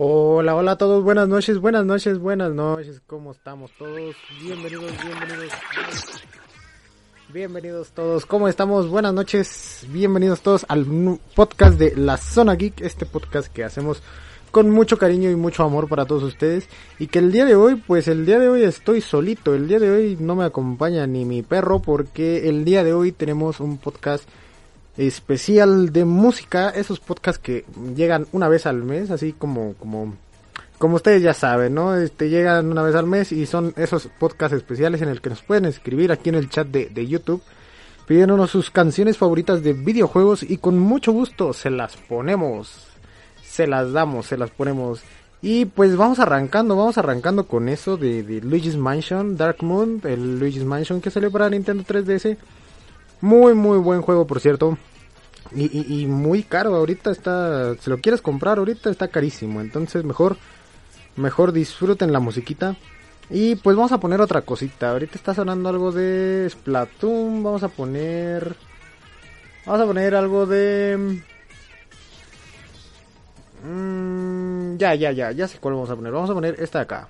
Hola, hola a todos, buenas noches, buenas noches, buenas noches, ¿cómo estamos todos? Bienvenidos, bienvenidos. Bienvenidos todos, ¿cómo estamos? Buenas noches, bienvenidos todos al podcast de La Zona Geek, este podcast que hacemos con mucho cariño y mucho amor para todos ustedes. Y que el día de hoy, pues el día de hoy estoy solito, el día de hoy no me acompaña ni mi perro porque el día de hoy tenemos un podcast especial de música, esos podcasts que llegan una vez al mes, así como como como ustedes ya saben, ¿no? Este llegan una vez al mes y son esos podcasts especiales en el que nos pueden escribir aquí en el chat de, de YouTube pidiéndonos sus canciones favoritas de videojuegos y con mucho gusto se las ponemos, se las damos, se las ponemos. Y pues vamos arrancando, vamos arrancando con eso de, de Luigi's Mansion, Dark Moon, el Luigi's Mansion que salió para Nintendo 3DS. Muy, muy buen juego, por cierto. Y, muy caro, ahorita está, si lo quieres comprar ahorita está carísimo, entonces mejor, mejor disfruten la musiquita. Y pues vamos a poner otra cosita, ahorita está sonando algo de Splatoon, vamos a poner, vamos a poner algo de... Mmm, ya, ya, ya, ya sé cuál vamos a poner, vamos a poner esta de acá.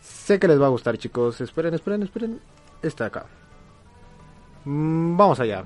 Sé que les va a gustar chicos, esperen, esperen, esperen, esta de acá. Mm, vamos allá.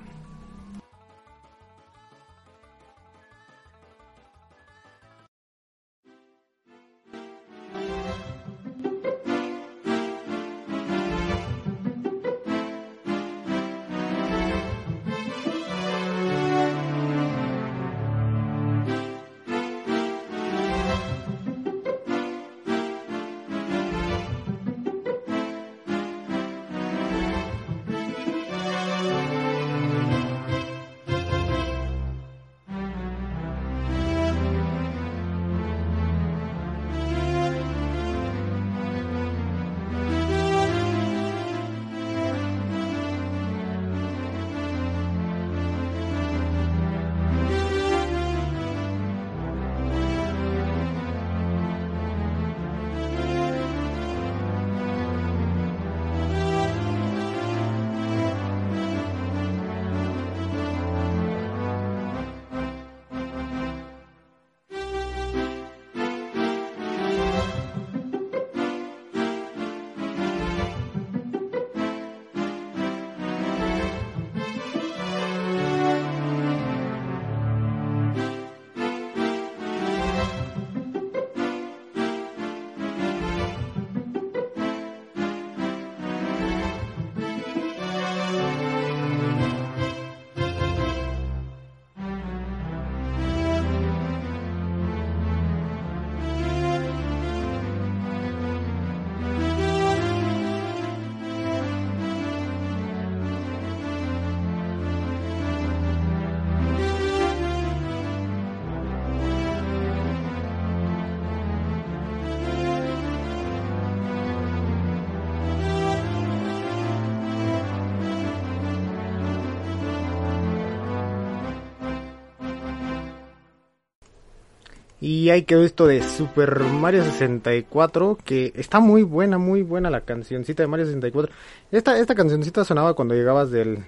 Y hay que esto de Super Mario 64, que está muy buena, muy buena la cancioncita de Mario 64. Esta, esta cancioncita sonaba cuando llegabas del...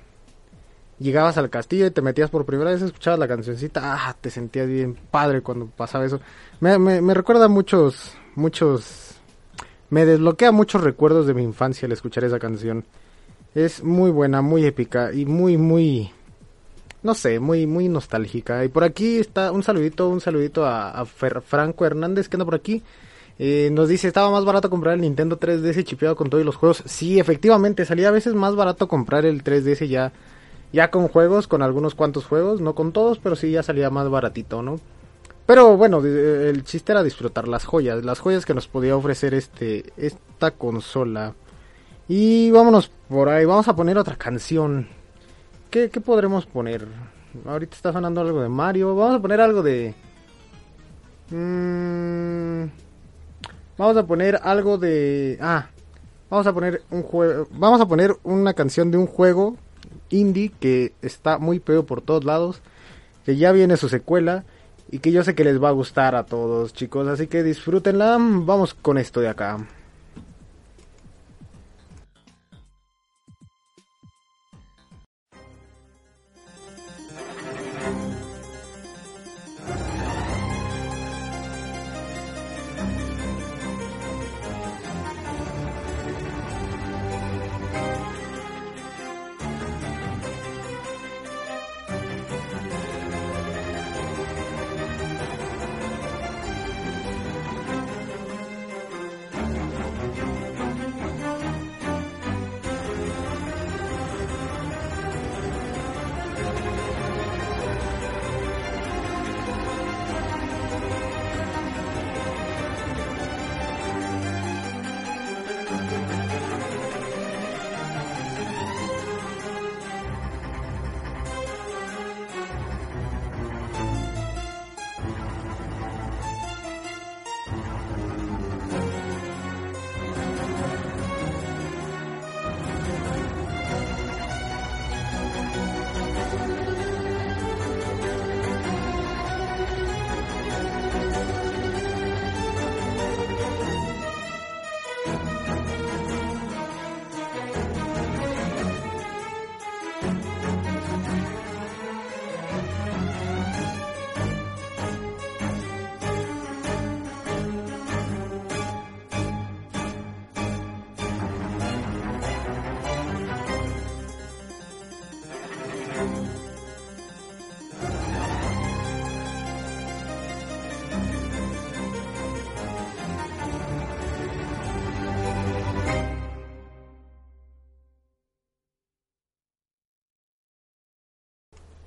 Llegabas al castillo y te metías por primera vez, escuchabas la cancioncita, ah, te sentías bien padre cuando pasaba eso. Me, me, me recuerda muchos, muchos... Me desbloquea muchos recuerdos de mi infancia al escuchar esa canción. Es muy buena, muy épica y muy, muy no sé, muy, muy nostálgica. Y por aquí está un saludito, un saludito a, Franco Hernández que anda por aquí. Eh, nos dice, estaba más barato comprar el Nintendo 3DS chipeado con todos los juegos. Sí, efectivamente, salía a veces más barato comprar el 3DS ya, ya con juegos, con algunos cuantos juegos, no con todos, pero sí ya salía más baratito, ¿no? Pero bueno, el chiste era disfrutar las joyas, las joyas que nos podía ofrecer este, esta consola. Y vámonos por ahí, vamos a poner otra canción. ¿Qué, podremos poner? Ahorita está sonando algo de Mario. Vamos a poner algo de... Mm, vamos a poner algo de... Ah, vamos a poner un juego... Vamos a poner una canción de un juego indie que está muy peor por todos lados. Que ya viene su secuela. Y que yo sé que les va a gustar a todos, chicos. Así que disfrútenla. Vamos con esto de acá.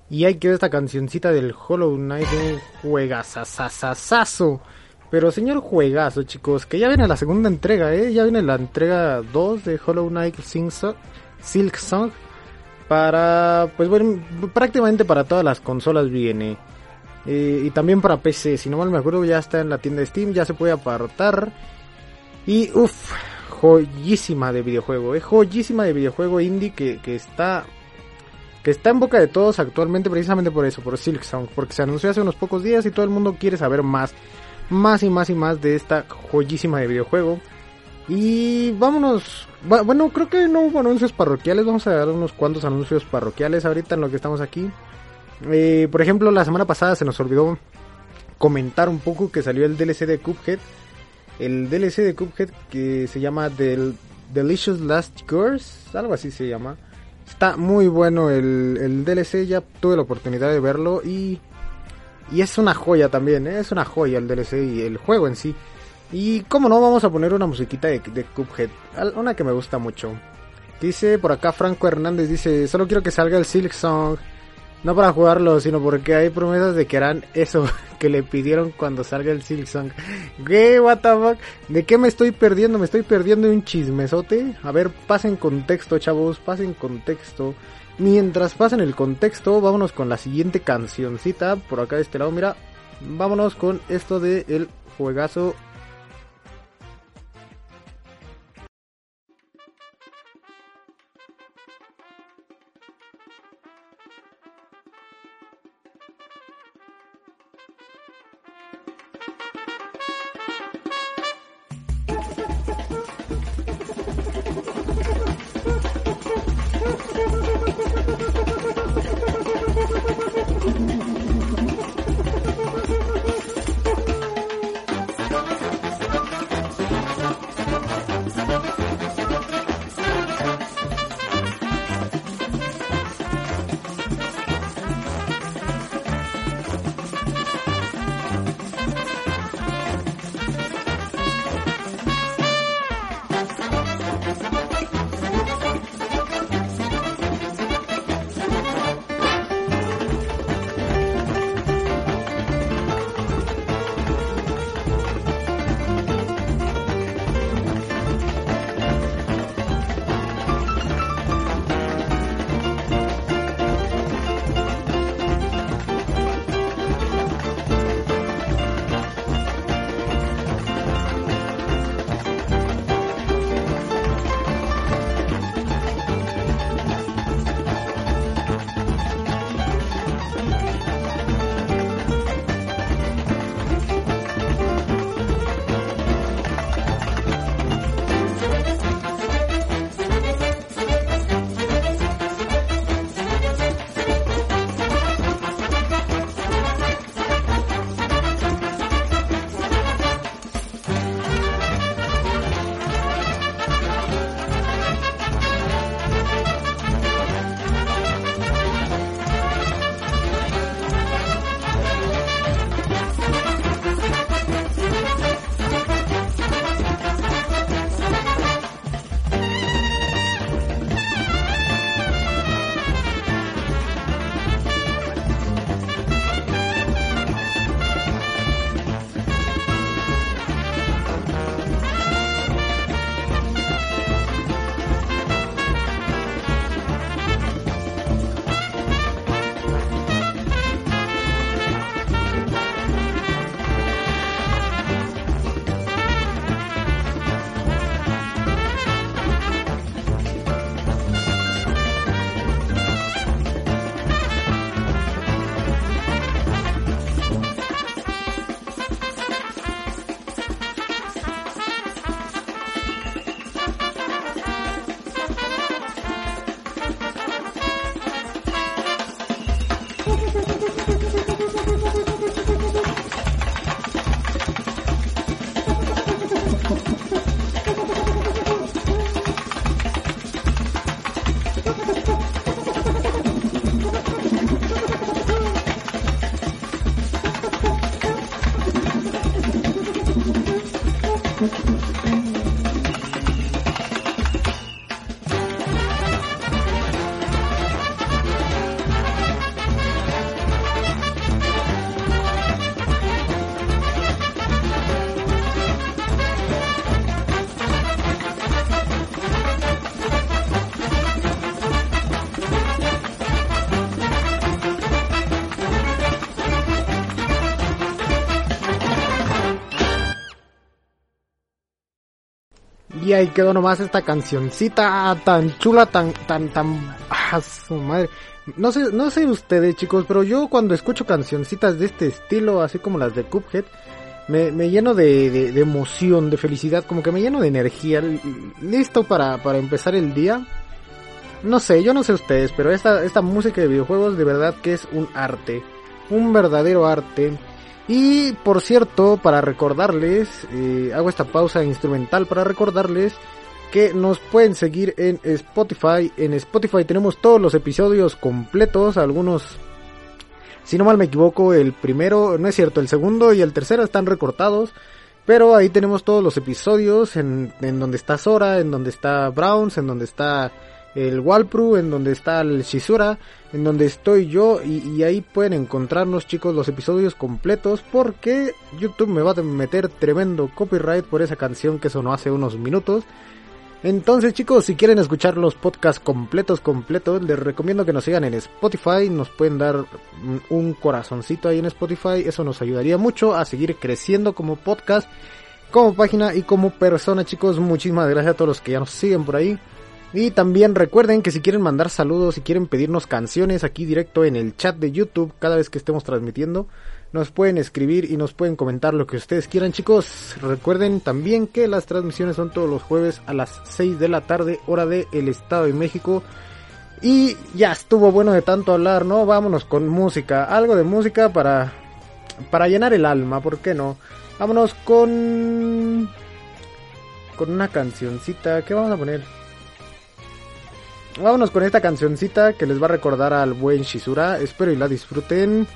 Y hay que ver esta cancioncita del Hollow Knight, un juegazazazazo. Pero señor juegazo, chicos, que ya viene la segunda entrega, ¿eh? Ya viene la entrega 2 de Hollow Knight Silk Song. Para, pues bueno, prácticamente para todas las consolas viene. Eh, y también para PC, si no mal me acuerdo, ya está en la tienda de Steam, ya se puede apartar. Y uff, joyísima de videojuego, eh, joyísima de videojuego indie que, que está está en boca de todos actualmente precisamente por eso, por Silk Song, porque se anunció hace unos pocos días y todo el mundo quiere saber más, más y más y más de esta joyísima de videojuego. Y vámonos, bueno, creo que no hubo anuncios parroquiales, vamos a dar unos cuantos anuncios parroquiales ahorita en lo que estamos aquí. Eh, por ejemplo, la semana pasada se nos olvidó comentar un poco que salió el DLC de Cuphead. El DLC de Cuphead que se llama Del Delicious Last Course, algo así se llama. Está muy bueno el, el DLC, ya tuve la oportunidad de verlo y, y es una joya también, ¿eh? es una joya el DLC y el juego en sí. Y como no, vamos a poner una musiquita de, de Cuphead, una que me gusta mucho. Dice por acá Franco Hernández, dice, solo quiero que salga el Silk Song. No para jugarlo, sino porque hay promesas de que harán eso que le pidieron cuando salga el Silk Song. ¿Qué? What the fuck? ¿De qué me estoy perdiendo? ¿Me estoy perdiendo un chismesote? A ver, pasen contexto, chavos, pasen contexto. Mientras pasen el contexto, vámonos con la siguiente cancioncita. Por acá de este lado, mira. Vámonos con esto de el juegazo Música ahí quedó nomás esta cancioncita tan chula, tan, tan, tan, ah, su madre. No sé, no sé ustedes chicos, pero yo cuando escucho cancioncitas de este estilo, así como las de Cuphead, me, me lleno de, de, de, emoción, de felicidad, como que me lleno de energía, listo para, para empezar el día. No sé, yo no sé ustedes, pero esta, esta música de videojuegos de verdad que es un arte, un verdadero arte. Y por cierto, para recordarles, eh, hago esta pausa instrumental para recordarles que nos pueden seguir en Spotify. En Spotify tenemos todos los episodios completos, algunos, si no mal me equivoco, el primero, no es cierto, el segundo y el tercero están recortados. Pero ahí tenemos todos los episodios en, en donde está Sora, en donde está Browns, en donde está el Walpru, en donde está el Shizura, en donde estoy yo y, y, ahí pueden encontrarnos chicos los episodios completos porque YouTube me va a meter tremendo copyright por esa canción que sonó hace unos minutos. Entonces chicos, si quieren escuchar los podcasts completos, completos, les recomiendo que nos sigan en Spotify, nos pueden dar un corazoncito ahí en Spotify, eso nos ayudaría mucho a seguir creciendo como podcast, como página y como persona chicos, muchísimas gracias a todos los que ya nos siguen por ahí. Y también recuerden que si quieren mandar saludos, si quieren pedirnos canciones aquí directo en el chat de YouTube cada vez que estemos transmitiendo, nos pueden escribir y nos pueden comentar lo que ustedes quieran chicos. Recuerden también que las transmisiones son todos los jueves a las 6 de la tarde, hora de el Estado de México. Y ya estuvo bueno de tanto hablar, ¿no? Vámonos con música, algo de música para para llenar el alma, ¿por qué no? Vámonos con con una cancioncita, ¿qué vamos a poner? Vámonos con esta cancioncita que les va a recordar al buen Shizura. Espero y la disfruten.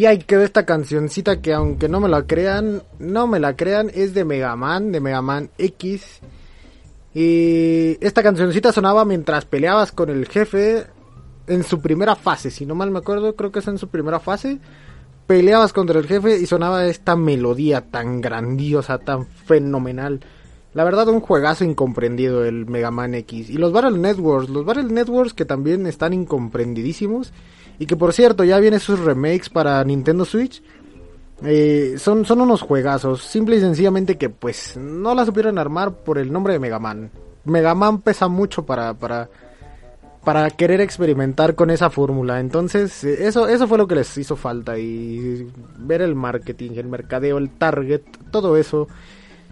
Y ahí quedó esta cancioncita que aunque no me la crean, no me la crean, es de Mega Man, de Mega Man X. Y esta cancioncita sonaba mientras peleabas con el jefe. en su primera fase, si no mal me acuerdo, creo que es en su primera fase, peleabas contra el jefe y sonaba esta melodía tan grandiosa, tan fenomenal. La verdad, un juegazo incomprendido el Mega Man X. Y los Battle Networks, los Battle Networks que también están incomprendidísimos. Y que por cierto, ya vienen sus remakes para Nintendo Switch. Eh, son, son unos juegazos. Simple y sencillamente que pues no la supieron armar por el nombre de Mega Man. Mega Man pesa mucho para, para, para querer experimentar con esa fórmula. Entonces, eh, eso, eso fue lo que les hizo falta. Y ver el marketing, el mercadeo, el target, todo eso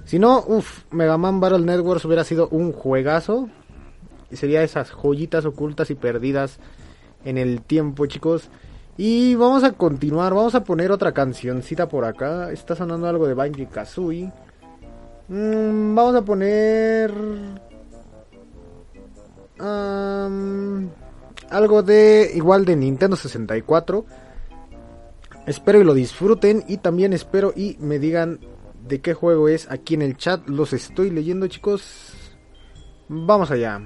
si no, uff, Mega Man Battle Networks hubiera sido un juegazo. Y sería esas joyitas ocultas y perdidas en el tiempo, chicos. Y vamos a continuar, vamos a poner otra cancioncita por acá. Está sonando algo de Banjo Kazooie. Mm, vamos a poner. algo de. Igual de Nintendo 64. Espero y lo disfruten. Y también espero y me digan de qué juego es aquí en el chat. Los estoy leyendo, chicos. Vamos allá.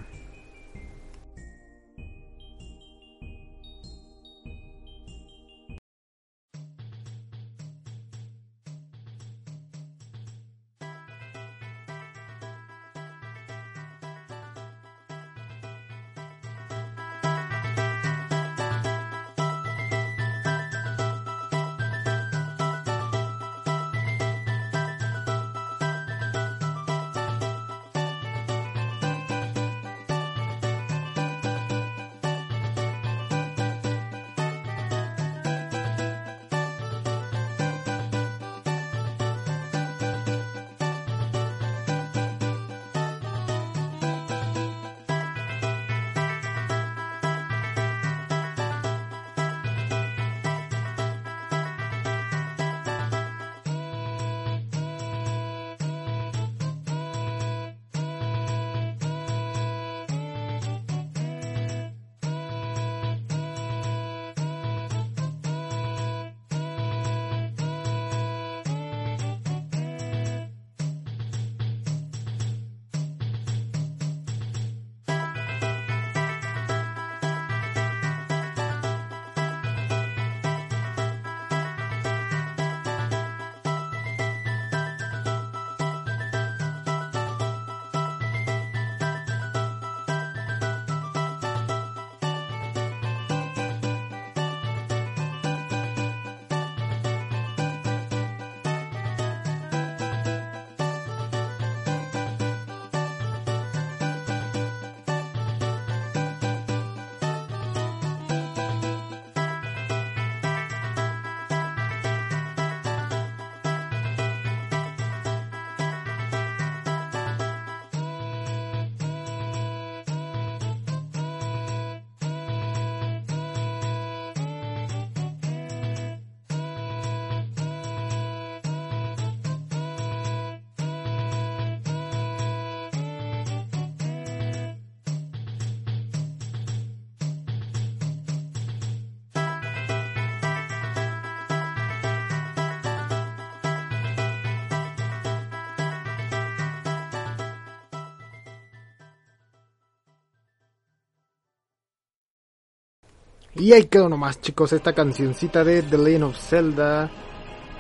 Y ahí quedó nomás, chicos, esta cancioncita de The Legend of Zelda.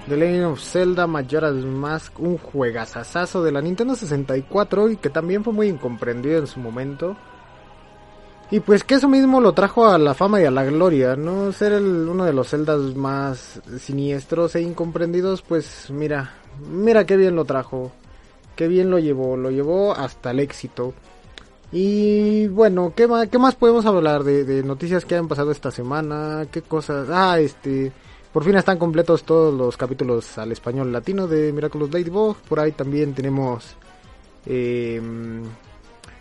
The Legend of Zelda Majora's Mask, un juegazazazo de la Nintendo 64 y que también fue muy incomprendido en su momento. Y pues que eso mismo lo trajo a la fama y a la gloria, ¿no? Ser uno de los Zeldas más siniestros e incomprendidos, pues mira, mira qué bien lo trajo, qué bien lo llevó, lo llevó hasta el éxito. Y bueno, ¿qué más, qué más podemos hablar de, noticias que han pasado esta semana? ¿Qué cosas? Ah, este... Por fin están completos todos los capítulos al español latino de Miraculous Ladybug. Por ahí también tenemos... Em,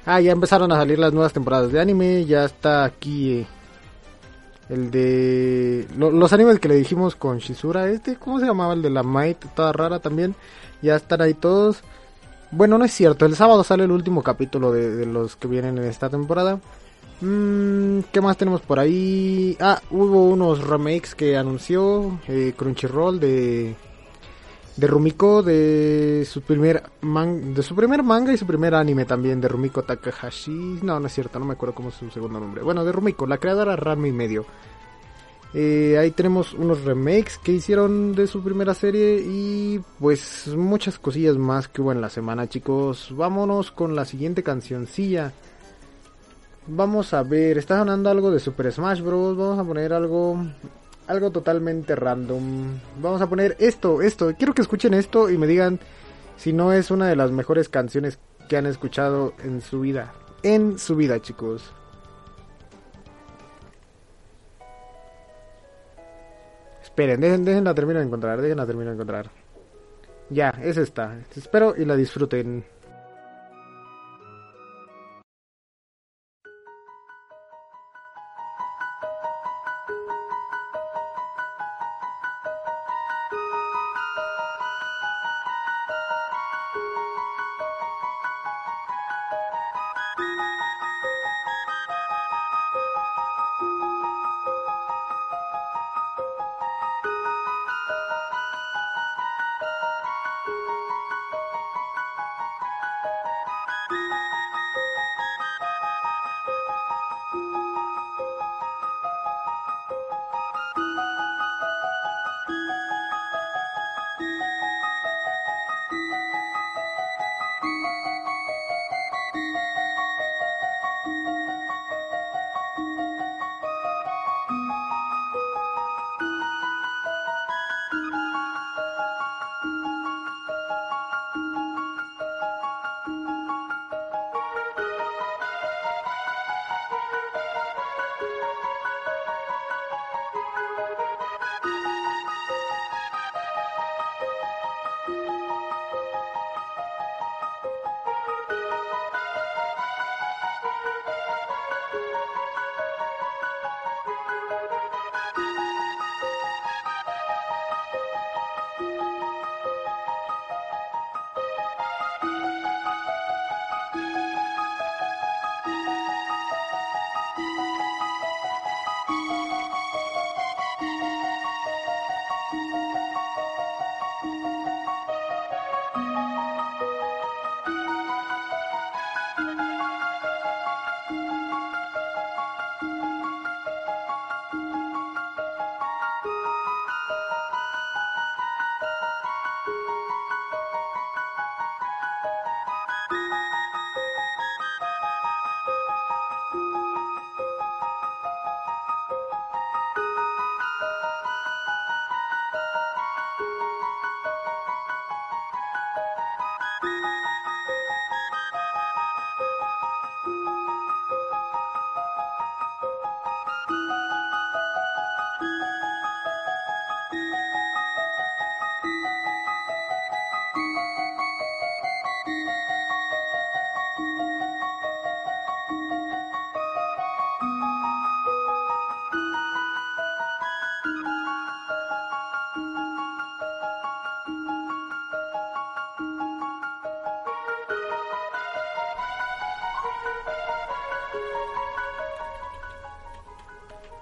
ah, ya empezaron a salir las nuevas temporadas de anime. Ya está aquí eh, el de... los animes que le dijimos con Shizura. Este, ¿cómo se llamaba? El de la Might, toda rara también. Ya están ahí todos. Bueno, no es cierto. El sábado sale el último capítulo de, los que vienen en esta temporada. Mm, ¿Qué más tenemos por ahí? Ah, hubo unos remakes que anunció eh, Crunchyroll de de Rumiko de su primer man, de su primer manga y su primer anime también de Rumiko Takahashi no no es cierto no me acuerdo cómo es su segundo nombre bueno de Rumiko la creadora Rami medio eh, ahí tenemos unos remakes que hicieron de su primera serie y pues muchas cosillas más que hubo en la semana chicos vámonos con la siguiente cancioncilla vamos a ver está sonando algo de Super Smash Bros vamos a poner algo algo totalmente random. Vamos a poner esto, esto. Quiero que escuchen esto y me digan si no es una de las mejores canciones que han escuchado en su vida. En su vida, chicos. Esperen, dejen, déjenla termino de encontrar, déjenla termino de encontrar. Ya, es esta. Espero y la disfruten.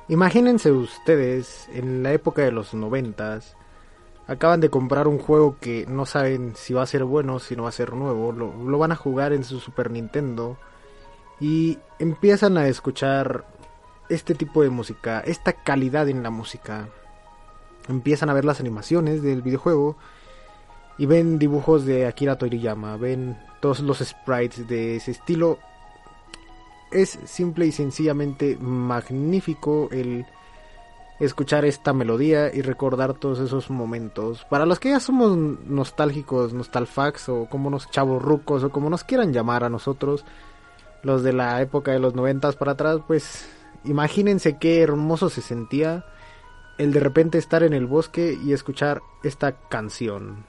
Imagínense ustedes, en la época de los noventas, acaban de comprar un juego que no saben si va a ser bueno, si no va a ser nuevo, lo, lo, van a jugar en su Super Nintendo y empiezan a escuchar este tipo de música, esta calidad en la música. Empiezan a ver las animaciones del videojuego y ven dibujos de Akira Toriyama, ven todos los sprites de ese estilo es simple y sencillamente magnífico el escuchar esta melodía y recordar todos esos momentos. Para los que ya somos nostálgicos, nostalfax o como unos chavos rucos o como nos quieran llamar a nosotros, los de la época de los noventas para atrás, pues imagínense qué hermoso se sentía el de repente estar en el bosque y escuchar esta canción.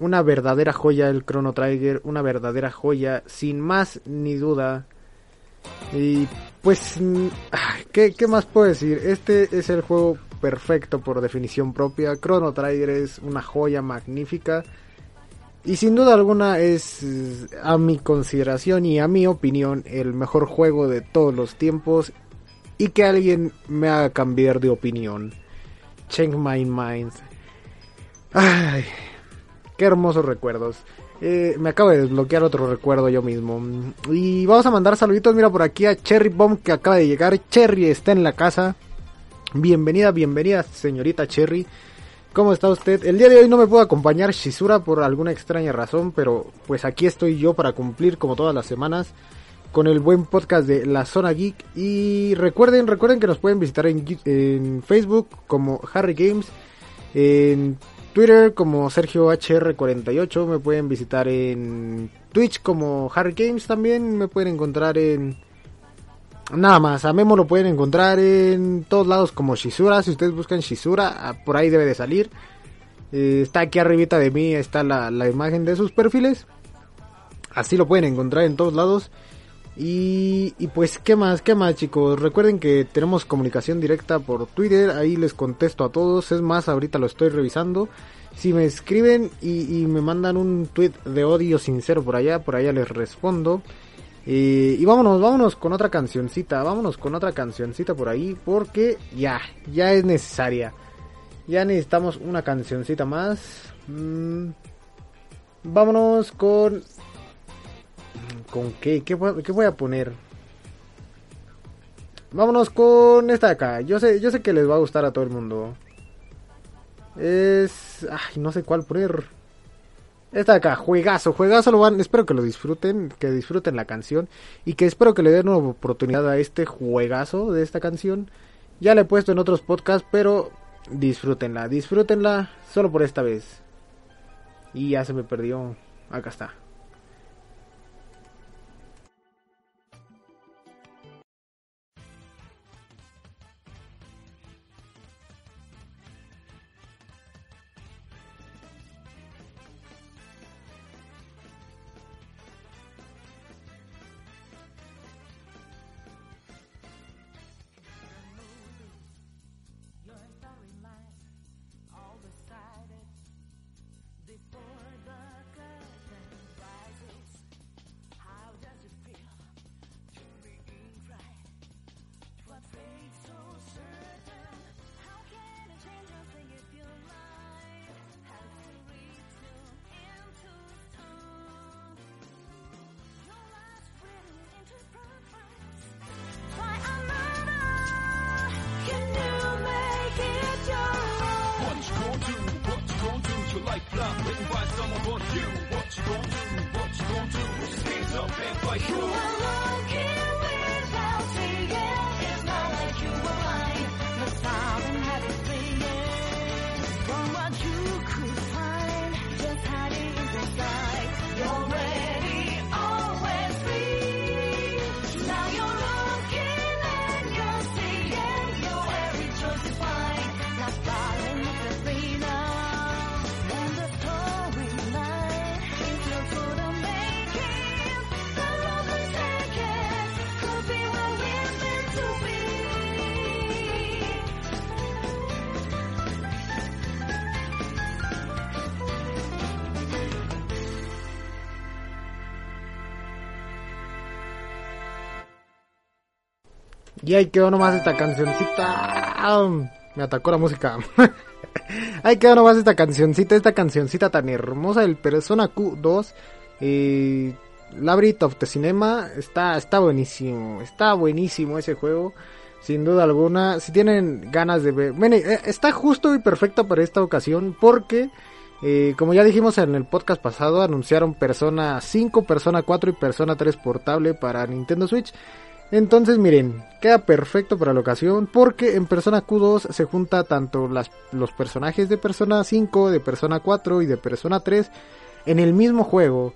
Una verdadera joya el Chrono Trigger, una verdadera joya, sin más ni duda. Y pues, ¿qué, ¿qué, más puedo decir? Este es el juego perfecto por definición propia. Chrono Trigger es una joya magnífica. Y sin duda alguna es, a mi consideración y a mi opinión, el mejor juego de todos los tiempos. Y que alguien me haga cambiar de opinión. Change my mind. Ay, qué hermosos recuerdos. Eh, me acabo de desbloquear otro recuerdo yo mismo. Y vamos a mandar saluditos, mira por aquí a Cherry Bomb que acaba de llegar. Cherry está en la casa. Bienvenida, bienvenida señorita Cherry. ¿Cómo está usted? El día de hoy no me puedo acompañar Shizura por alguna extraña razón, pero pues aquí estoy yo para cumplir como todas las semanas con el buen podcast de La Zona Geek. Y recuerden, recuerden que nos pueden visitar en, Facebook como Harry Games, en Twitter como Sergio HR48, me pueden visitar en Twitch como Harry Games también, me pueden encontrar en Nada más, a Memo lo pueden encontrar en todos lados como Shizura. Si ustedes buscan Shizura, ah, por ahí debe de salir. Eh, está aquí arribita de mí, está la, imagen de sus perfiles. Así lo pueden encontrar en todos lados. Y, y, pues, ¿qué más? ¿Qué más, chicos? Recuerden que tenemos comunicación directa por Twitter. Ahí les contesto a todos. Es más, ahorita lo estoy revisando. Si me escriben y, me mandan un tweet de odio sincero por allá, por allá les respondo. Y, vámonos, vámonos con otra cancioncita, vámonos con otra cancioncita por ahí, porque ya, ya es necesaria. Ya necesitamos una cancioncita más. Mm, vámonos con... ¿Con qué? ¿Qué, voy a poner? Vámonos con esta de acá. Yo sé, yo sé que les va a gustar a todo el mundo. Es... Ay, no sé cuál poner. Esta acá, juegazo, juegazo lo van, espero que lo disfruten, que disfruten la canción y que espero que le den una oportunidad a este juegazo de esta canción. Ya la he puesto en otros podcasts, pero disfrútenla, disfrútenla solo por esta vez. Y ya se me perdió, acá está. Y ahí quedó nomás esta cancioncita. Me atacó la música. ahí quedó nomás esta cancioncita, esta cancioncita tan hermosa del Persona Q2. Eh, Labyrinth of the Cinema. Está, está buenísimo. Está buenísimo ese juego. Sin duda alguna. Si tienen ganas de ver. Eh, está justo y perfecto para esta ocasión. Porque. Eh, como ya dijimos en el podcast pasado, anunciaron Persona 5, Persona 4 y Persona 3 portable para Nintendo Switch. Entonces miren, queda perfecto para la ocasión porque en Persona Q2 se junta tanto las, los personajes de Persona 5, de Persona 4 y de Persona 3 en el mismo juego.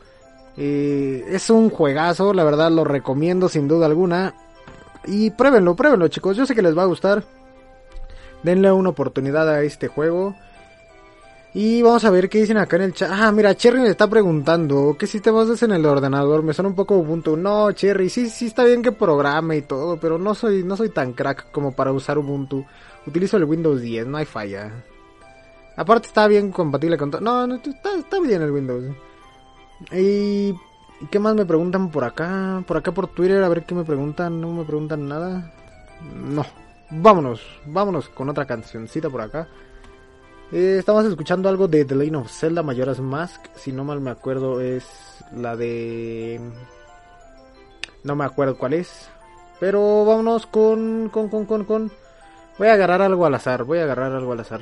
Eh, es un juegazo, la verdad lo recomiendo sin duda alguna. Y pruébenlo, pruébenlo chicos, yo sé que les va a gustar. Denle una oportunidad a este juego. Y vamos a ver qué dicen acá en el chat. Ah, mira, Cherry me está preguntando qué sistemas es en el ordenador. Me suena un poco Ubuntu. No, Cherry, sí, sí está bien que programe y todo, pero no soy, no soy tan crack como para usar Ubuntu. Utilizo el Windows 10, no hay falla. Aparte está bien compatible con todo. No, no está, está bien el Windows. Y ¿qué más me preguntan por acá? Por acá por Twitter, a ver qué me preguntan. No me preguntan nada. No. Vámonos, vámonos con otra cancioncita por acá. Eh, estamos escuchando algo de The Legend of Zelda Majora's Mask. Si no mal me acuerdo, es la de. No me acuerdo cuál es. Pero vámonos con. Con, con, con, con. Voy a agarrar algo al azar. Voy a agarrar algo al azar.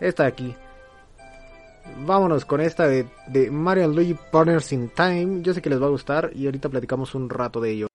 Esta de aquí. Vámonos con esta de, de Mario Luigi Partners in Time. Yo sé que les va a gustar y ahorita platicamos un rato de ello.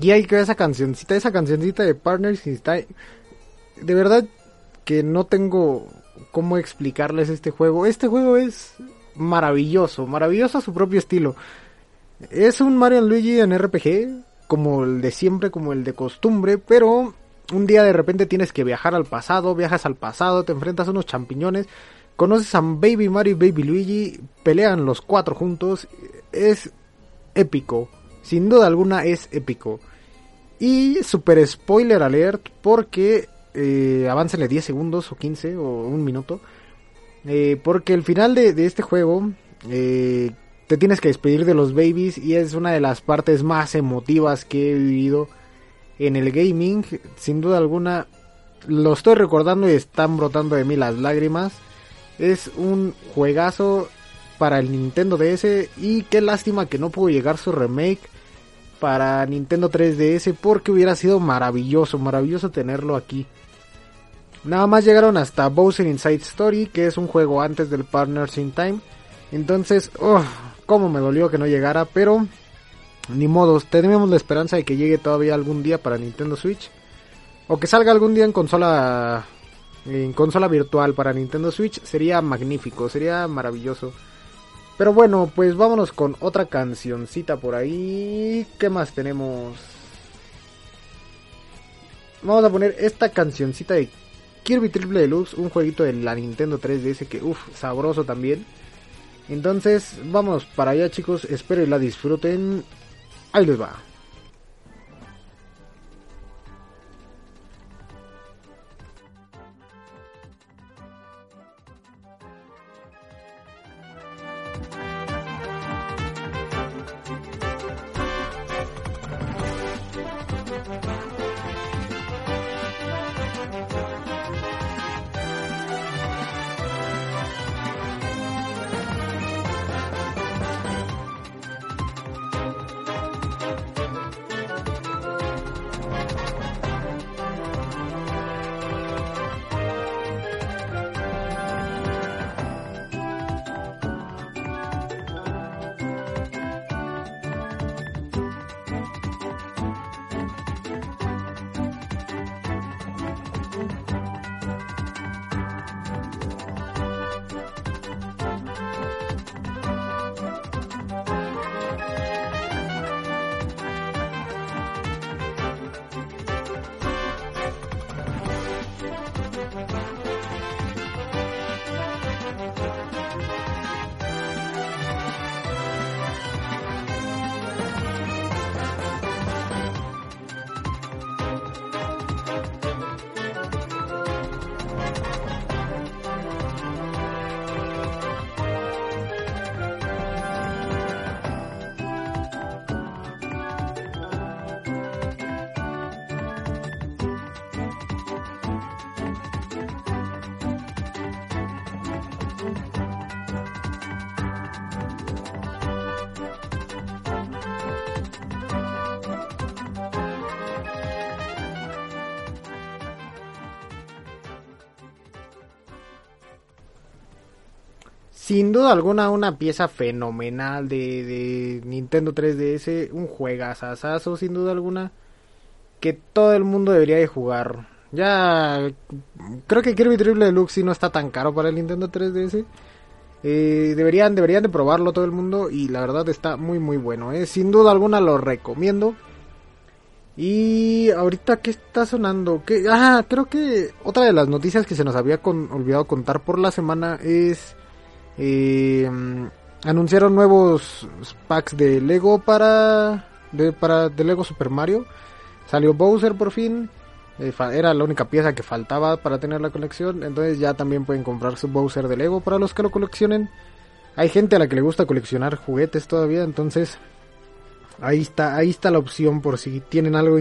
Y hay que esa cancioncita, esa cancioncita de Partners in Time. De verdad que no tengo cómo explicarles este juego. Este juego es maravilloso, maravilloso a su propio estilo. Es un Mario Luigi en RPG, como el de siempre, como el de costumbre, pero un día de repente tienes que viajar al pasado, viajas al pasado, te enfrentas a unos champiñones, conoces a Baby Mario y Baby Luigi, pelean los cuatro juntos, es épico, sin duda alguna es épico. Y super spoiler alert porque eh, aváncenle 10 segundos o 15 o un minuto. Eh, porque el final de, este juego eh, te tienes que despedir de los babies y es una de las partes más emotivas que he vivido en el gaming. Sin duda alguna lo estoy recordando y están brotando de mí las lágrimas. Es un juegazo para el Nintendo DS y qué lástima que no pudo llegar su remake para Nintendo 3DS porque hubiera sido maravilloso, maravilloso tenerlo aquí. Nada más llegaron hasta Bowser Inside Story, que es un juego antes del Partners in Time. Entonces, oh, cómo me dolió que no llegara, pero ni modos, tenemos la esperanza de que llegue todavía algún día para Nintendo Switch o que salga algún día en consola en consola virtual para Nintendo Switch, sería magnífico, sería maravilloso. Pero bueno, pues vámonos con otra cancioncita por ahí. ¿Qué más tenemos? Vamos a poner esta cancioncita de Kirby Triple Deluxe, un jueguito de la Nintendo 3DS que, uff, sabroso también. Entonces, vamos para allá chicos, espero y la disfruten. Ahí les va. Sin duda alguna una pieza fenomenal de, de Nintendo 3DS, un juegazazazo sin duda alguna que todo el mundo debería de jugar. Ya creo que Kirby Triple Deluxe sí no está tan caro para el Nintendo 3DS. Eh, deberían, deberían de probarlo todo el mundo y la verdad está muy muy bueno. Eh. Sin duda alguna lo recomiendo. Y ahorita, ¿qué está sonando? ¿Qué? Ah, creo que otra de las noticias que se nos había olvidado contar por la semana es... Eh, anunciaron nuevos packs de Lego para... De, para de Lego Super Mario. Salió Bowser por fin. Eh, era la única pieza que faltaba para tener la colección. Entonces ya también pueden comprar su Bowser de Lego para los que lo coleccionen. Hay gente a la que le gusta coleccionar juguetes todavía. Entonces Ahí está, ahí está la opción por si tienen algo,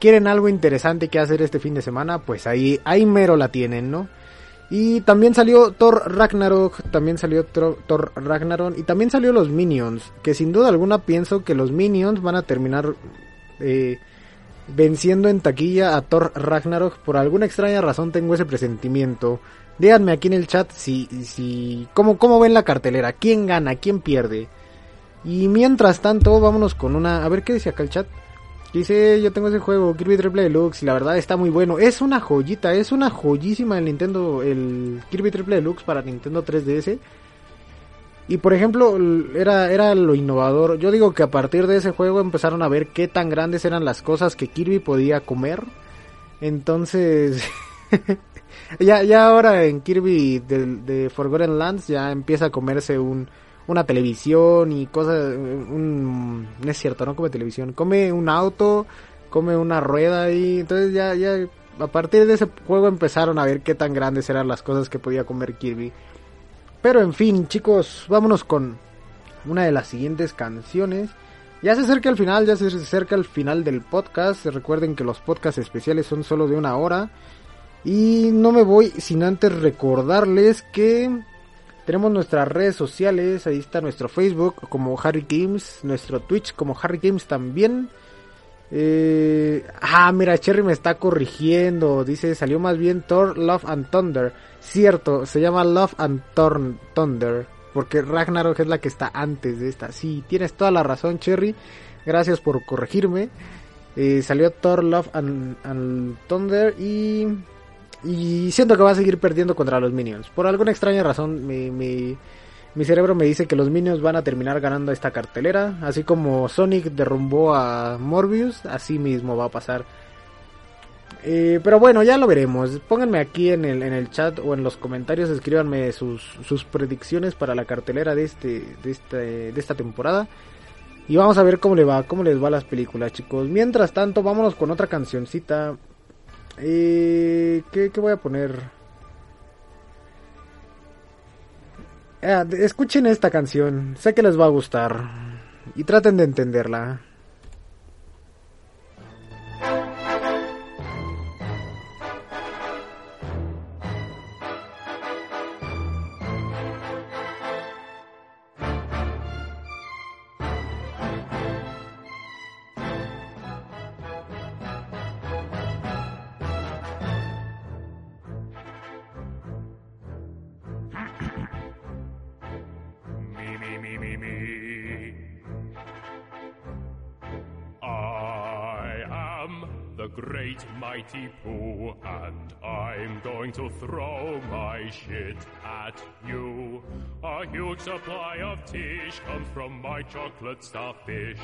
quieren algo interesante que hacer este fin de semana, pues ahí, ahí mero la tienen, ¿no? Y también salió Thor Ragnarok, también salió Thor, Ragnarok y también salió los Minions, que sin duda alguna pienso que los Minions van a terminar eh, venciendo en taquilla a Thor Ragnarok. Por alguna extraña razón tengo ese presentimiento. Díganme aquí en el chat si, si, cómo, cómo ven la cartelera, quién gana, quién pierde. Y mientras tanto, vámonos con una. A ver qué dice acá el chat. Dice, yo tengo ese juego, Kirby Triple Deluxe, y la verdad está muy bueno. Es una joyita, es una joyísima el Nintendo, el Kirby Triple Deluxe para Nintendo 3DS. Y por ejemplo, era, era lo innovador. Yo digo que a partir de ese juego empezaron a ver qué tan grandes eran las cosas que Kirby podía comer. Entonces, ya, ya ahora en Kirby de, de Forgotten Lands ya empieza a comerse un, una televisión y cosas. Un, no es cierto, no come televisión. Come un auto, come una rueda y entonces ya, ya a partir de ese juego empezaron a ver qué tan grandes eran las cosas que podía comer Kirby. Pero en fin, chicos, vámonos con una de las siguientes canciones. Ya se acerca el final, ya se acerca el final del podcast. Recuerden que los podcasts especiales son solo de una hora. Y no me voy sin antes recordarles que tenemos nuestras redes sociales, ahí está nuestro Facebook como Harry Games, nuestro Twitch como Harry Games también. Eh, ah, mira, Cherry me está corrigiendo. Dice, salió más bien Thor, Love and Thunder. Cierto, se llama Love and Thunder. Porque Ragnarok es la que está antes de esta. Sí, tienes toda la razón, Cherry. Gracias por corregirme. Eh, salió Thor, Love and Thunder y y siento que va a seguir perdiendo contra los Minions. Por alguna extraña razón, mi, mi, cerebro me dice que los Minions van a terminar ganando esta cartelera. Así como Sonic derrumbó a Morbius, así mismo va a pasar. Eh, pero bueno, ya lo veremos. Pónganme aquí en el, en el chat o en los comentarios, escríbanme sus, sus predicciones para la cartelera de, este, de, este, de esta temporada. Y vamos a ver cómo le va, cómo les va a las películas, chicos. Mientras tanto, vámonos con otra cancioncita eh, ¿qué, ¿Qué voy a poner? Ah, escuchen esta canción, sé que les va a gustar y traten de entenderla. Mighty Pooh, and I'm going to throw my shit at you. A huge supply of tish comes from my chocolate starfish.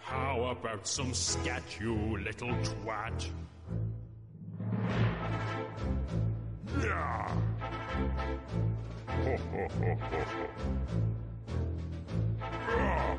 How about some scat, you little twat? Yeah. Ho, ho, ho, ho, ho. Ah.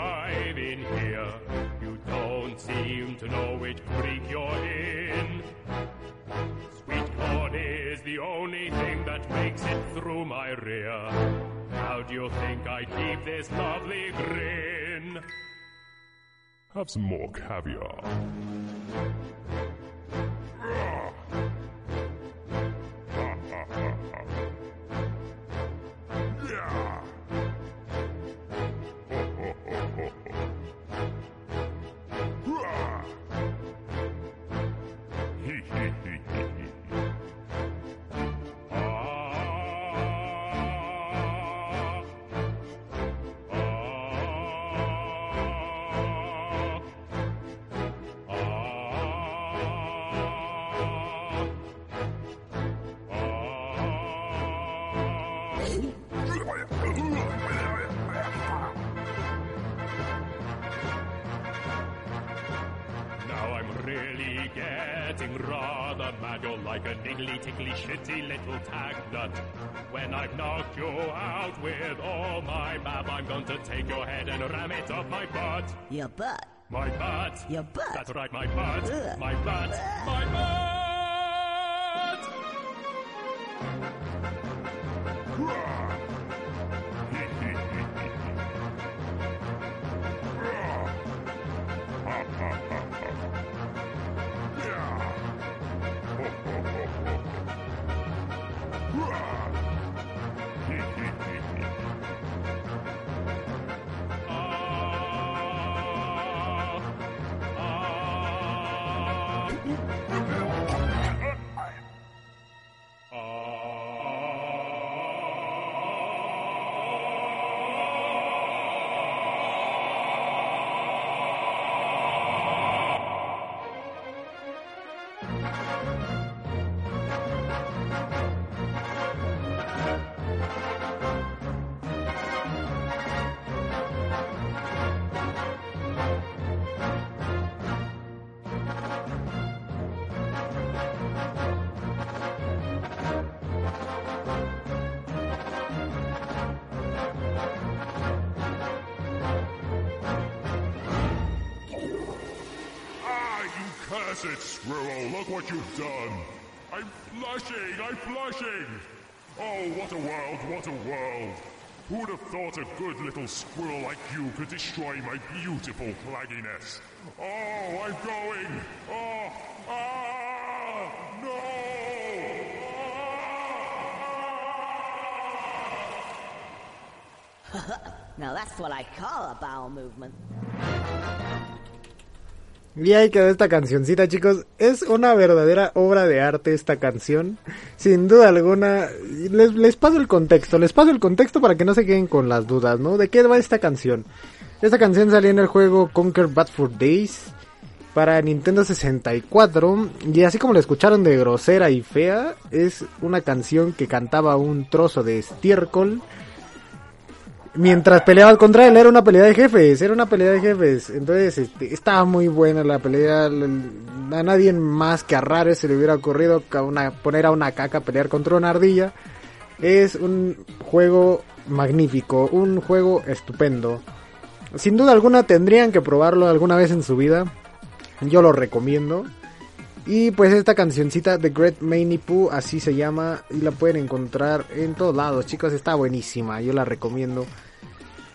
to know which Creek you're in. Sweet corn is the only thing that makes it through my rear. How do you think I keep this lovely grin? Have some more caviar. It up my butt. Your butt. My butt. Your butt. That's right, my butt. Ugh. My butt. My butt. You cursed squirrel, look what you've done. I'm flushing, I'm flushing. Oh, what a world, what a world. Who would have thought a good little squirrel like you could destroy my beautiful flagginess? Oh, I'm going. Oh, ah, no. Now that's what I call a bowel movement. Y ahí quedó esta cancioncita, chicos. Es una verdadera obra de arte esta canción. Sin duda alguna. Les, paso el contexto. Les paso el contexto para que no se queden con las dudas, ¿no? ¿De qué va esta canción? Esta canción salió en el juego Conquer Bad for Days para Nintendo 64. Y así como la escucharon de grosera y fea, es una canción que cantaba un trozo de estiércol. Mientras peleaba contra él, era una pelea de jefes, era una pelea de jefes. Entonces, este, estaba muy buena la pelea. A nadie más que a Rare se le hubiera ocurrido una- poner a una caca a pelear contra una ardilla. Es un juego magnífico, un juego estupendo. Sin duda alguna tendrían que probarlo alguna vez en su vida. Yo lo recomiendo. Y pues esta cancioncita The Great Manny Pooh, así se llama, y la pueden encontrar en todos lados, chicos, está buenísima, yo la recomiendo.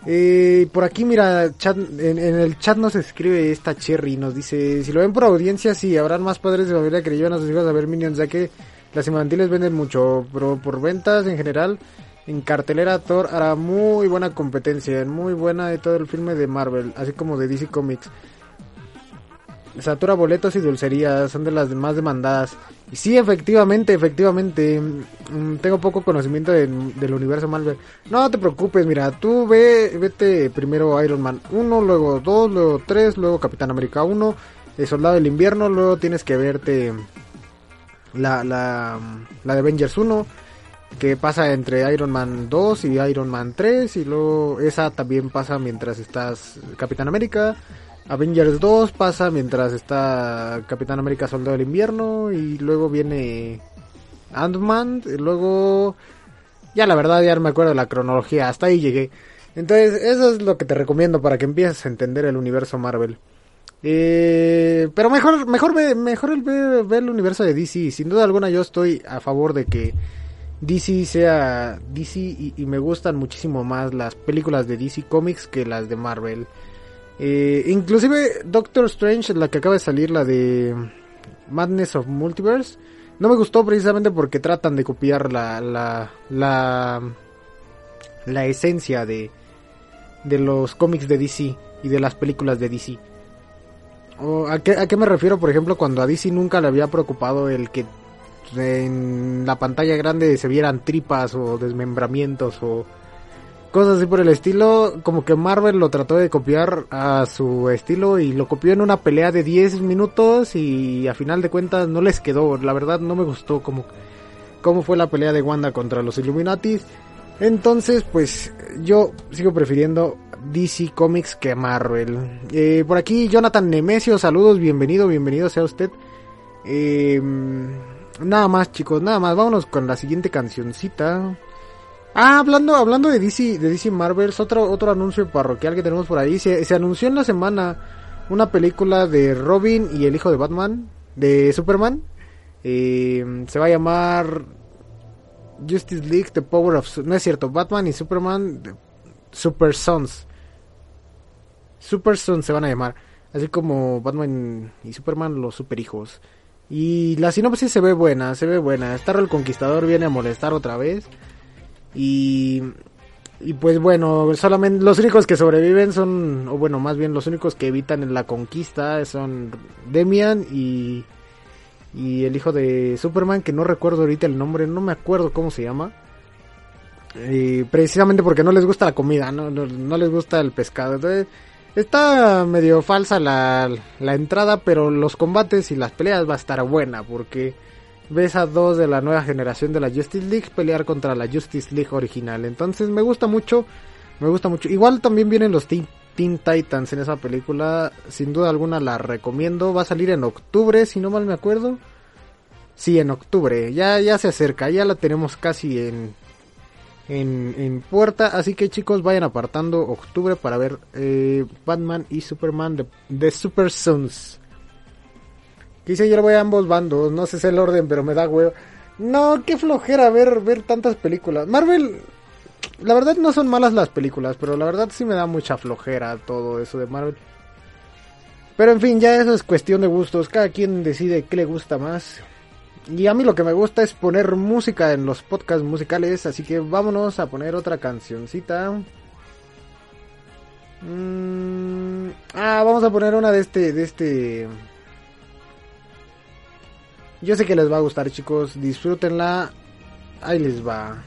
Eh, por aquí, mira, chat, en, el chat nos escribe esta Cherry, nos dice, si lo ven por audiencia, sí, habrán más padres de familia que le llevan a sus hijos a ver Minions, ya que las infantiles venden mucho, pero por ventas en general, en cartelera Thor hará muy buena competencia, muy buena de todo el filme de Marvel, así como de DC Comics. Satura boletos y dulcerías son de las más demandadas. Y sí, efectivamente, efectivamente. mm, Tengo poco conocimiento de- del universo Marvel. No te preocupes, mira, tú ve, vete primero Iron Man 1, luego 2, luego 3, luego Capitán América 1, el Soldado del Invierno, luego tienes que verte la, la, la de Avengers 1, que pasa entre Iron Man 2 y Iron Man 3, y luego esa también pasa mientras estás Capitán América. Avengers 2 pasa mientras está Capitán América Soldado del Invierno y luego viene Ant-Man, luego ya la verdad ya no me acuerdo de la cronología, hasta ahí llegué. Entonces, eso es lo que te recomiendo para que empieces a entender el universo Marvel. Eh, pero mejor, mejor ve, mejor el ve el universo de DC. Sin duda alguna yo estoy a favor de que DC sea DC y, y me gustan muchísimo más las películas de DC Comics que las de Marvel. Eh, inclusive Doctor Strange, la que acaba de salir, la de Madness of Multiverse, no me gustó precisamente porque tratan de copiar la la la, la esencia de de los cómics de DC y de las películas de DC. O, ¿a, qué, ¿A qué me refiero, por ejemplo, cuando a DC nunca le había preocupado el que en la pantalla grande se vieran tripas o desmembramientos o cosas así por el estilo, como que Marvel lo trató de copiar a su estilo y lo copió en una pelea de 10 minutos y a final de cuentas no les quedó, la verdad no me gustó como cómo fue la pelea de Wanda contra los Illuminatis. Entonces, pues yo sigo prefiriendo DC Comics que Marvel. Eh, por aquí Jonathan Nemesio, saludos, bienvenido, bienvenido sea usted. Eh, nada más chicos, nada más, vámonos con la siguiente cancioncita. Ah, hablando, hablando de DC, de DC Marvels, otro, otro anuncio parroquial que tenemos por ahí. Se, se anunció en la semana una película de Robin y el hijo de Batman, de Superman. Eh, se va a llamar Justice League The Power of... No es cierto, Batman y Superman Super Sons. Super Sons se van a llamar. Así como Batman y Superman los super hijos. Y la sinopsis se ve buena, se ve buena. Starro el Conquistador viene a molestar otra vez. Y, y pues bueno, solamente los únicos que sobreviven son, o bueno, más bien los únicos que evitan la conquista son Demian y, y el hijo de Superman, que no recuerdo ahorita el nombre, no me acuerdo cómo se llama. Precisamente porque no les gusta la comida, no, no, no les gusta el pescado. Entonces, está medio falsa la, la entrada, pero los combates y las peleas va a estar buena porque ves a dos de la nueva generación de la Justice League pelear contra la Justice League original. Entonces me gusta mucho, me gusta mucho. Igual también vienen los Teen, Teen, Titans en esa película, sin duda alguna la recomiendo. Va a salir en octubre, si no mal me acuerdo. Sí, en octubre, ya, ya se acerca, ya la tenemos casi en, en, en puerta. Así que chicos, vayan apartando octubre para ver eh, Batman y Superman de, de Super Sons. Quise yo voy a ambos bandos, no sé si el orden, pero me da huevo. No, qué flojera ver, ver tantas películas. Marvel, la verdad no son malas las películas, pero la verdad sí me da mucha flojera todo eso de Marvel. Pero en fin, ya eso es cuestión de gustos, cada quien decide qué le gusta más. Y a mí lo que me gusta es poner música en los podcasts musicales, así que vámonos a poner otra cancioncita. Mm, ah, vamos a poner una de este, de este... Yo sé que les va a gustar chicos, disfrútenla. Ahí les va.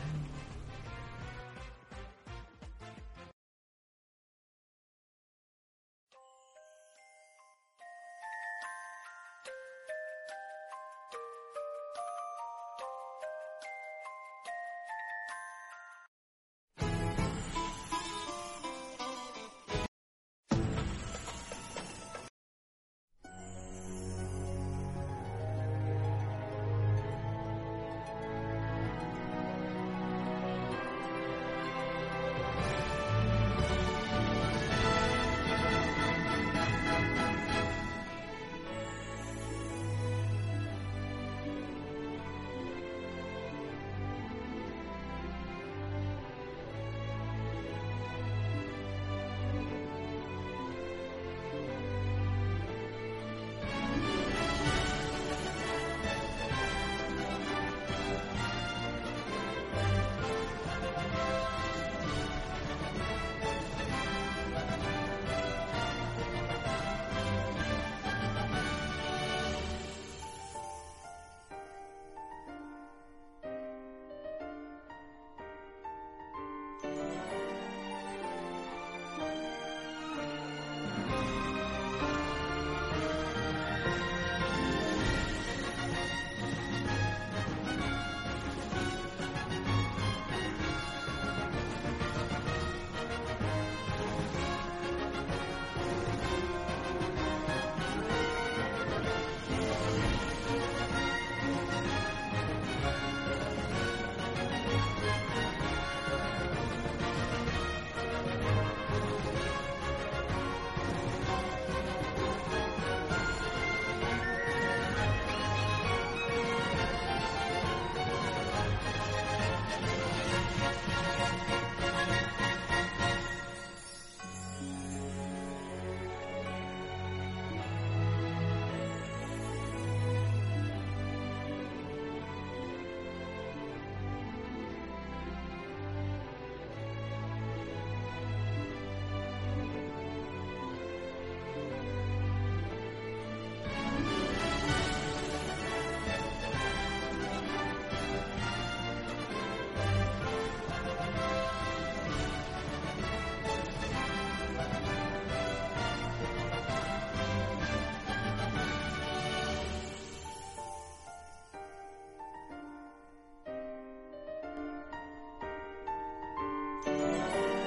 あ!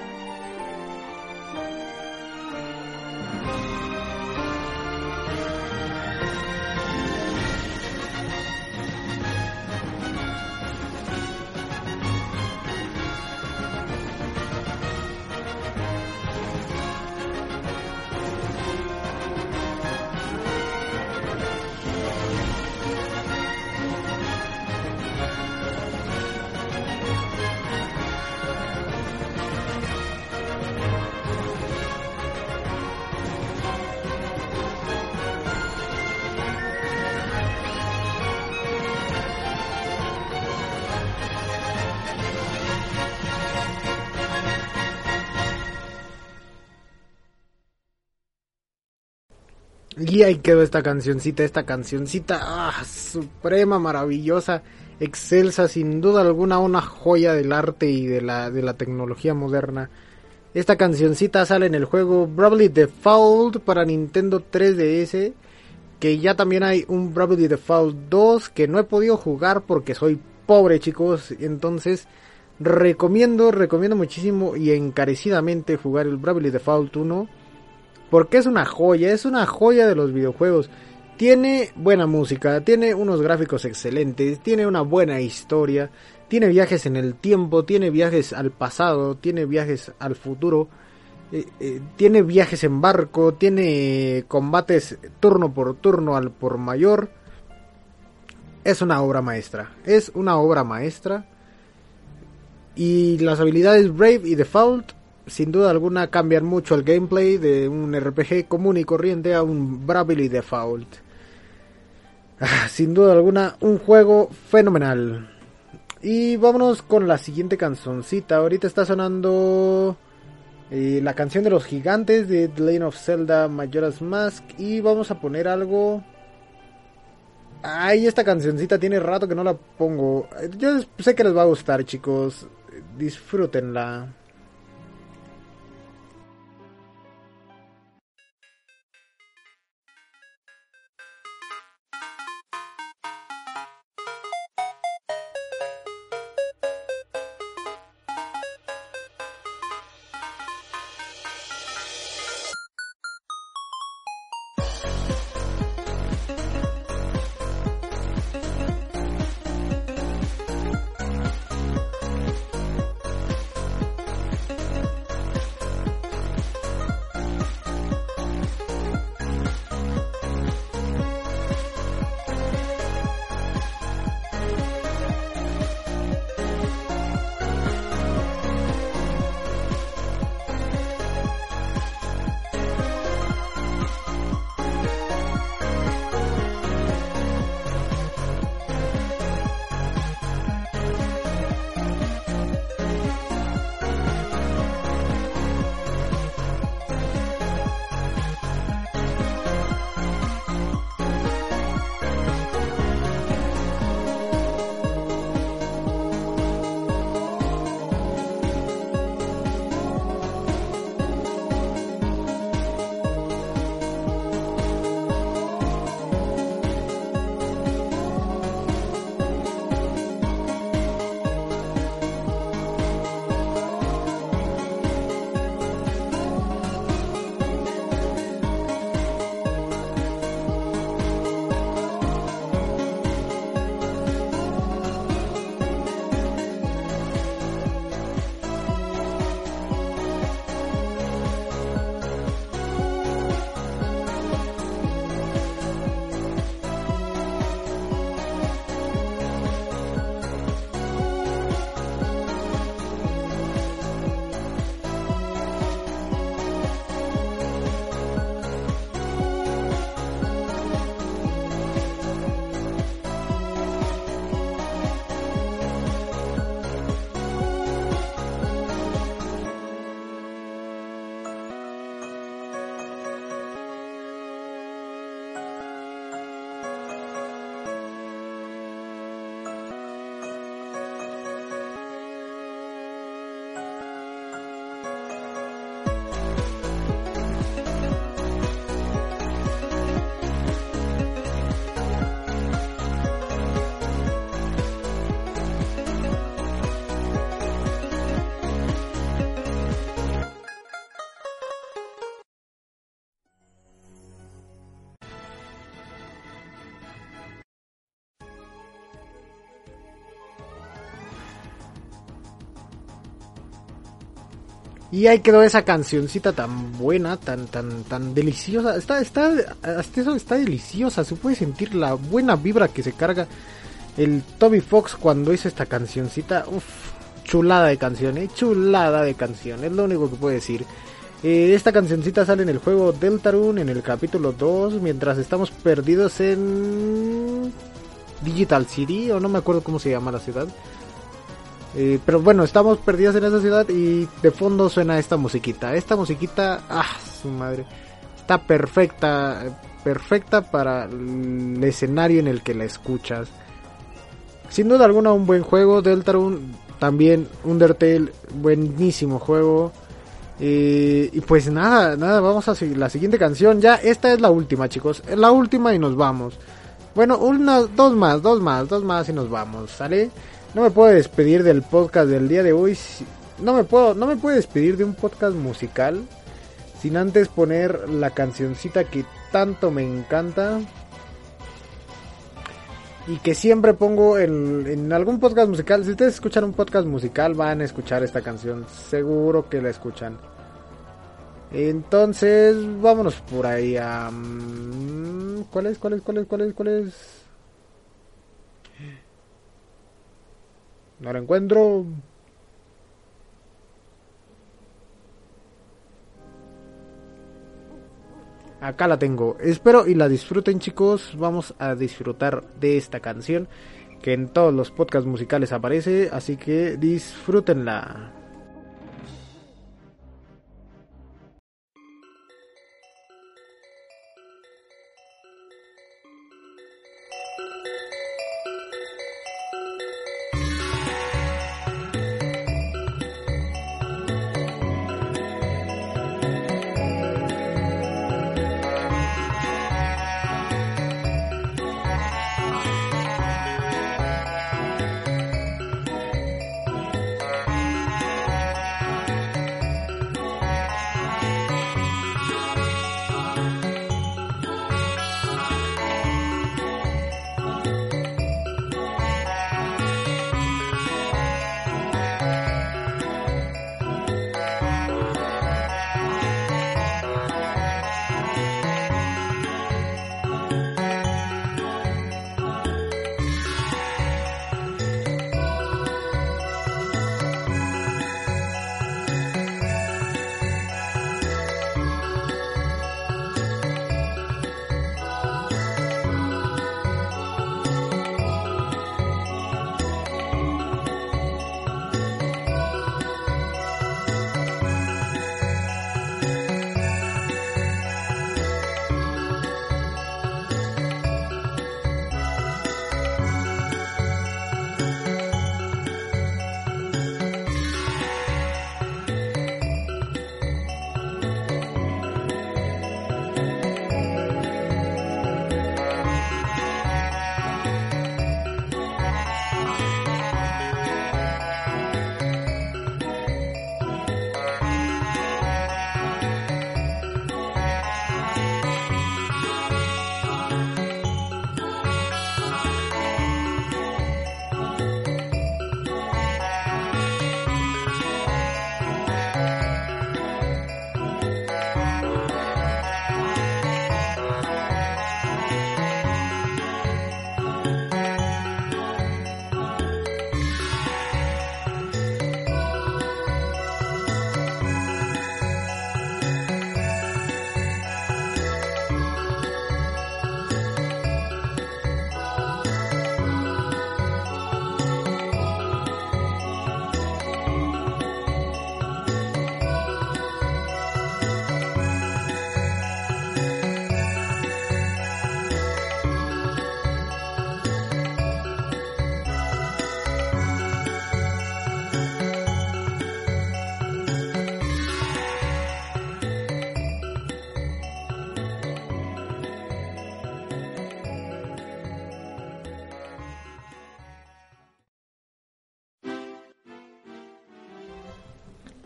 Y ahí quedó esta cancioncita, esta cancioncita, ah, suprema, maravillosa, excelsa, sin duda alguna una joya del arte y de la, de la tecnología moderna. Esta cancioncita sale en el juego Bravely Default para Nintendo 3DS, que ya también hay un Bravely Default 2 que no he podido jugar porque soy pobre chicos, entonces recomiendo, recomiendo muchísimo y encarecidamente jugar el Bravely Default 1 porque es una joya, es una joya de los videojuegos. Tiene buena música, tiene unos gráficos excelentes, tiene una buena historia, tiene viajes en el tiempo, tiene viajes al pasado, tiene viajes al futuro, eh, eh, tiene viajes en barco, tiene combates turno por turno al por mayor. Es una obra maestra, es una obra maestra. Y las habilidades Brave y Default sin duda alguna cambian mucho el gameplay de un RPG común y corriente a un Bravely Default. Ah, sin duda alguna, un juego fenomenal. Y vámonos con la siguiente canzoncita. Ahorita está sonando eh, la canción de los gigantes de The Lane of Zelda Majora's Mask. Y vamos a poner algo. Ay, esta cancioncita tiene rato que no la pongo. Yo sé que les va a gustar, chicos. Disfrútenla. Y ahí quedó esa cancioncita tan buena, tan, tan, tan deliciosa. Está, está, hasta eso está deliciosa. Se puede sentir la buena vibra que se carga el Toby Fox cuando hizo esta cancioncita. Uf, chulada de canción, eh, chulada de canción. Es lo único que puedo decir. Eh, esta cancioncita sale en el juego Deltarune en el capítulo 2 mientras estamos perdidos en Digital City o no me acuerdo cómo se llama la ciudad. Eh, pero bueno, estamos perdidos en esa ciudad y de fondo suena esta musiquita. Esta musiquita, ah, su madre, está perfecta. perfecta para el escenario en el que la escuchas. Sin duda alguna un buen juego, Deltarune también Undertale, buenísimo juego. Eh, y pues nada, nada, vamos a la siguiente canción. Ya, esta es la última, chicos. Es la última y nos vamos. Bueno, una, dos más, dos más, dos más y nos vamos, ¿sale? No me puedo despedir del podcast del día de hoy. No me puedo, no me puedo despedir de un podcast musical sin antes poner la cancioncita que tanto me encanta y que siempre pongo en, algún podcast musical. Si ustedes escuchan un podcast musical, van a escuchar esta canción. Seguro que la escuchan. Entonces, vámonos por ahí a... ¿Cuál es? ¿Cuál es? ¿Cuál es? ¿Cuál es? ¿Cuál es? No la encuentro. Acá la tengo. Espero y la disfruten chicos. Vamos a disfrutar de esta canción que en todos los podcasts musicales aparece. Así que disfrútenla.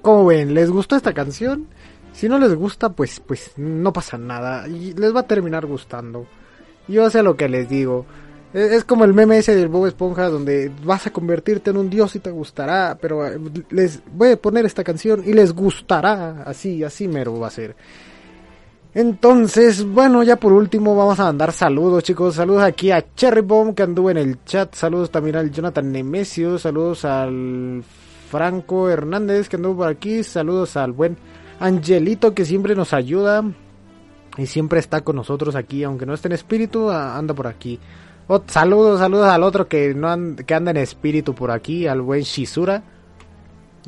¿Cómo ven? ¿Les gustó esta canción? Si no les gusta, pues, pues no pasa nada. Les va a terminar gustando. Yo sé lo que les digo. E, es como el meme ese del Bob Esponja donde vas a convertirte en un dios y te gustará. Pero eh, les voy a poner esta canción y les gustará. Así, así mero va a ser. Entonces, bueno, ya por último vamos a mandar saludos, chicos. Saludos aquí a Cherry Bomb que anduvo en el chat. Saludos también al Jonathan Nemesio. Saludos al Franco Hernández que anduvo por aquí. Saludos al buen Angelito que siempre nos ayuda y siempre está con nosotros aquí, aunque no esté en espíritu, anda por aquí. saludos, saludos al otro que no que anda en espíritu por aquí, al buen Shizura.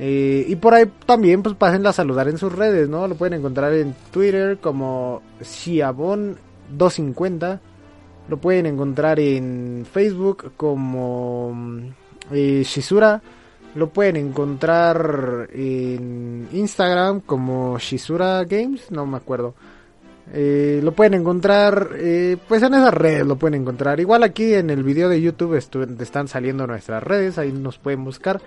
Eh, y por ahí también, pues pasen a saludar en sus redes, ¿no? Lo pueden encontrar en Twitter como Shiabon 250. Lo pueden encontrar en Facebook como eh, Shizura. Lo pueden encontrar en Instagram como Shizura Games, no me acuerdo. Eh, lo pueden encontrar, eh, pues en esas redes lo pueden encontrar. Igual aquí en el video de YouTube están saliendo nuestras redes, ahí nos pueden buscar.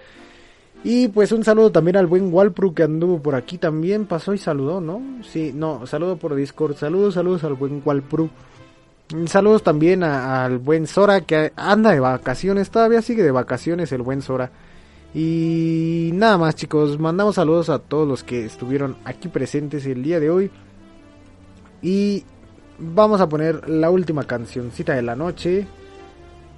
Y pues un saludo también al buen Walpru que anduvo por aquí también, pasó y saludó, ¿no? Sí, no, saludo por Discord, saludos, saludos al buen Walpru. Saludos también al buen Sora que anda de vacaciones, todavía sigue de vacaciones el buen Sora. Y nada más chicos, mandamos saludos a todos los que estuvieron aquí presentes el día de hoy. Y vamos a poner la última cancioncita de la noche.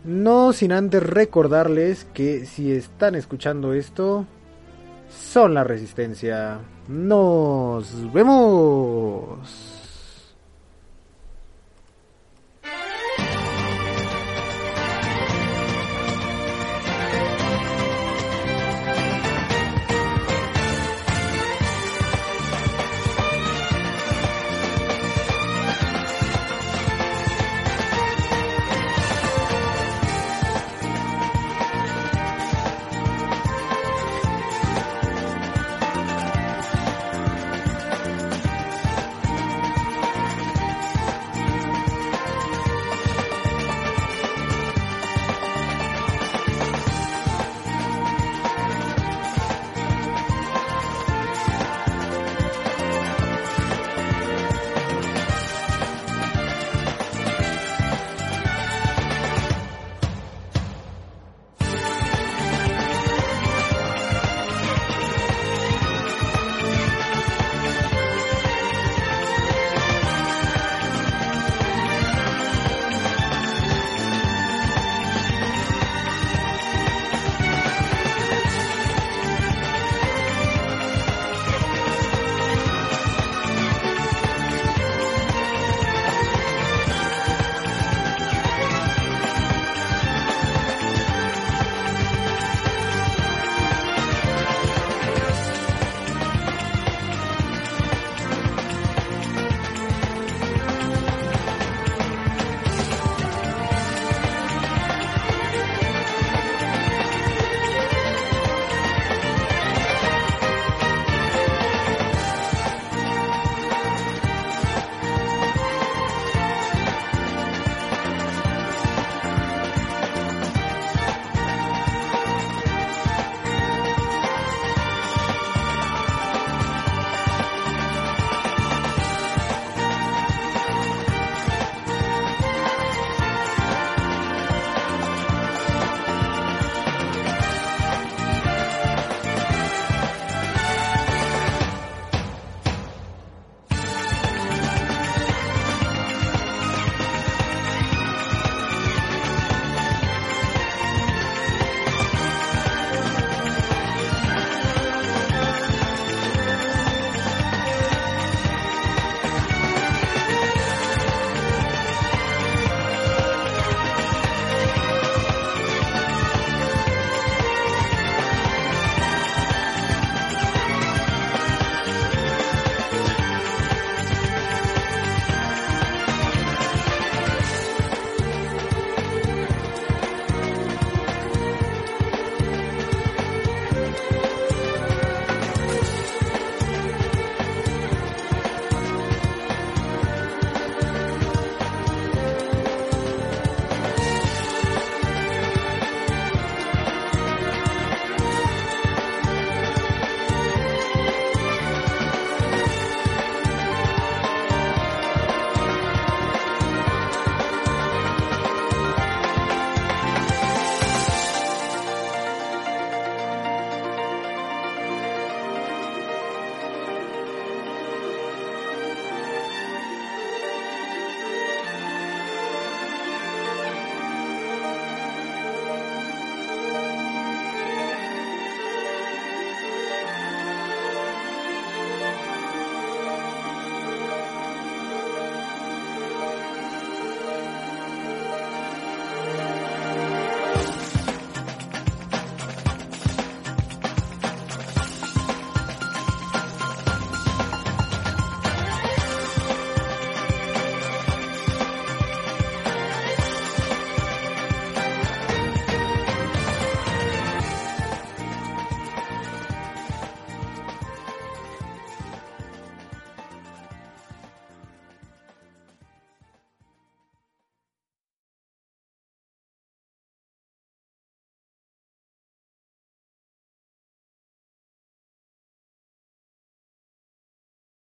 No sin antes recordarles que si están escuchando esto, son la resistencia. Nos vemos.